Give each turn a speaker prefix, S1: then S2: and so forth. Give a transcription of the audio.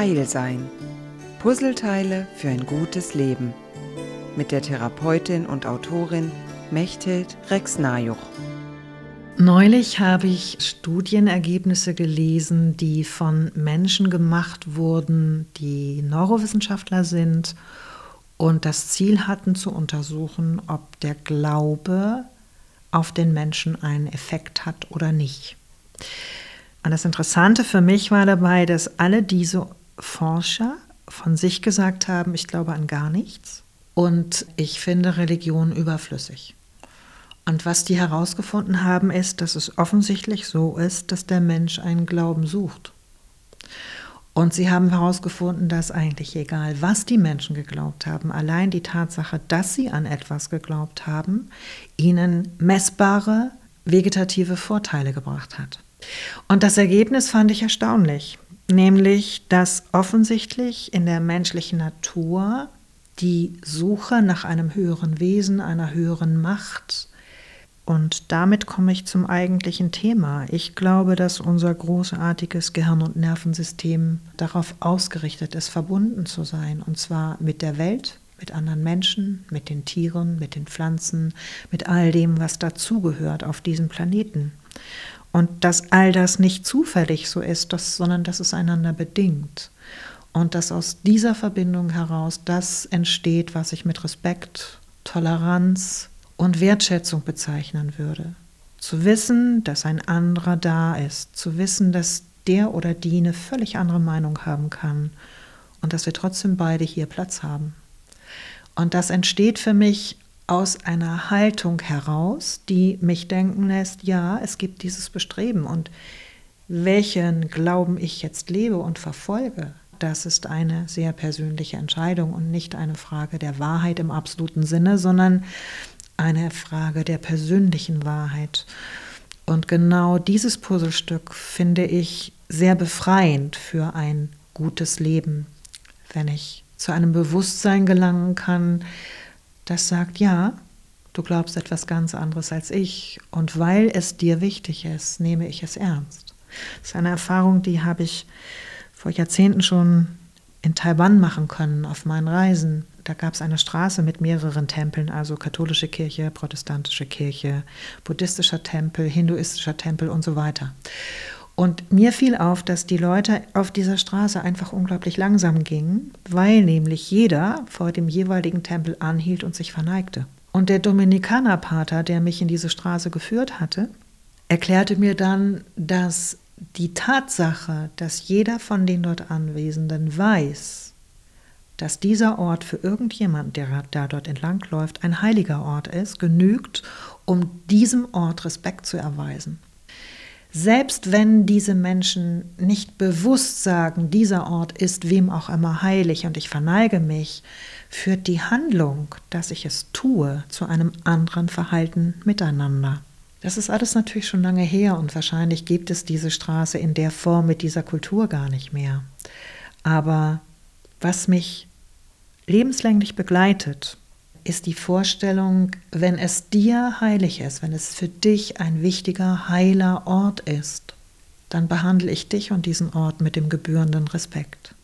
S1: Heil sein. Puzzleteile für ein gutes Leben. Mit der Therapeutin und Autorin Mechthild Rex-Najuch.
S2: Neulich habe ich Studienergebnisse gelesen, die von Menschen gemacht wurden, die Neurowissenschaftler sind und das Ziel hatten zu untersuchen, ob der Glaube auf den Menschen einen Effekt hat oder nicht. Und das Interessante für mich war dabei, dass alle diese Forscher von sich gesagt haben, ich glaube an gar nichts und ich finde Religion überflüssig. Und was die herausgefunden haben, ist, dass es offensichtlich so ist, dass der Mensch einen Glauben sucht. Und sie haben herausgefunden, dass eigentlich egal, was die Menschen geglaubt haben, allein die Tatsache, dass sie an etwas geglaubt haben, ihnen messbare vegetative Vorteile gebracht hat. Und das Ergebnis fand ich erstaunlich, nämlich dass offensichtlich in der menschlichen Natur die Suche nach einem höheren Wesen, einer höheren Macht, und damit komme ich zum eigentlichen Thema. Ich glaube, dass unser großartiges Gehirn- und Nervensystem darauf ausgerichtet ist, verbunden zu sein, und zwar mit der Welt, mit anderen Menschen, mit den Tieren, mit den Pflanzen, mit all dem, was dazugehört auf diesem Planeten. Und dass all das nicht zufällig so ist, dass, sondern dass es einander bedingt. Und dass aus dieser Verbindung heraus das entsteht, was ich mit Respekt, Toleranz und Wertschätzung bezeichnen würde. Zu wissen, dass ein anderer da ist, zu wissen, dass der oder die eine völlig andere Meinung haben kann und dass wir trotzdem beide hier Platz haben. Und das entsteht für mich aus einer Haltung heraus, die mich denken lässt, ja, es gibt dieses Bestreben und welchen Glauben ich jetzt lebe und verfolge, das ist eine sehr persönliche Entscheidung und nicht eine Frage der Wahrheit im absoluten Sinne, sondern eine Frage der persönlichen Wahrheit. Und genau dieses Puzzlestück finde ich sehr befreiend für ein gutes Leben, wenn ich zu einem Bewusstsein gelangen kann, das sagt, ja, du glaubst etwas ganz anderes als ich und weil es dir wichtig ist, nehme ich es ernst. Das ist eine Erfahrung, die habe ich vor Jahrzehnten schon in Taiwan machen können auf meinen Reisen. Da gab es eine Straße mit mehreren Tempeln, also katholische Kirche, protestantische Kirche, buddhistischer Tempel, hinduistischer Tempel und so weiter. Und mir fiel auf, dass die Leute auf dieser Straße einfach unglaublich langsam gingen, weil nämlich jeder vor dem jeweiligen Tempel anhielt und sich verneigte. Und der Dominikanerpater, der mich in diese Straße geführt hatte, erklärte mir dann, dass die Tatsache, dass jeder von den dort Anwesenden weiß, dass dieser Ort für irgendjemand, der da dort entlangläuft, ein heiliger Ort ist, genügt, um diesem Ort Respekt zu erweisen. Selbst wenn diese Menschen nicht bewusst sagen, dieser Ort ist wem auch immer heilig und ich verneige mich, führt die Handlung, dass ich es tue, zu einem anderen Verhalten miteinander. Das ist alles natürlich schon lange her und wahrscheinlich gibt es diese Straße in der Form mit dieser Kultur gar nicht mehr. Aber was mich lebenslänglich begleitet, ist die Vorstellung, wenn es dir heilig ist, wenn es für dich ein wichtiger, heiler Ort ist, dann behandle ich dich und diesen Ort mit dem gebührenden Respekt.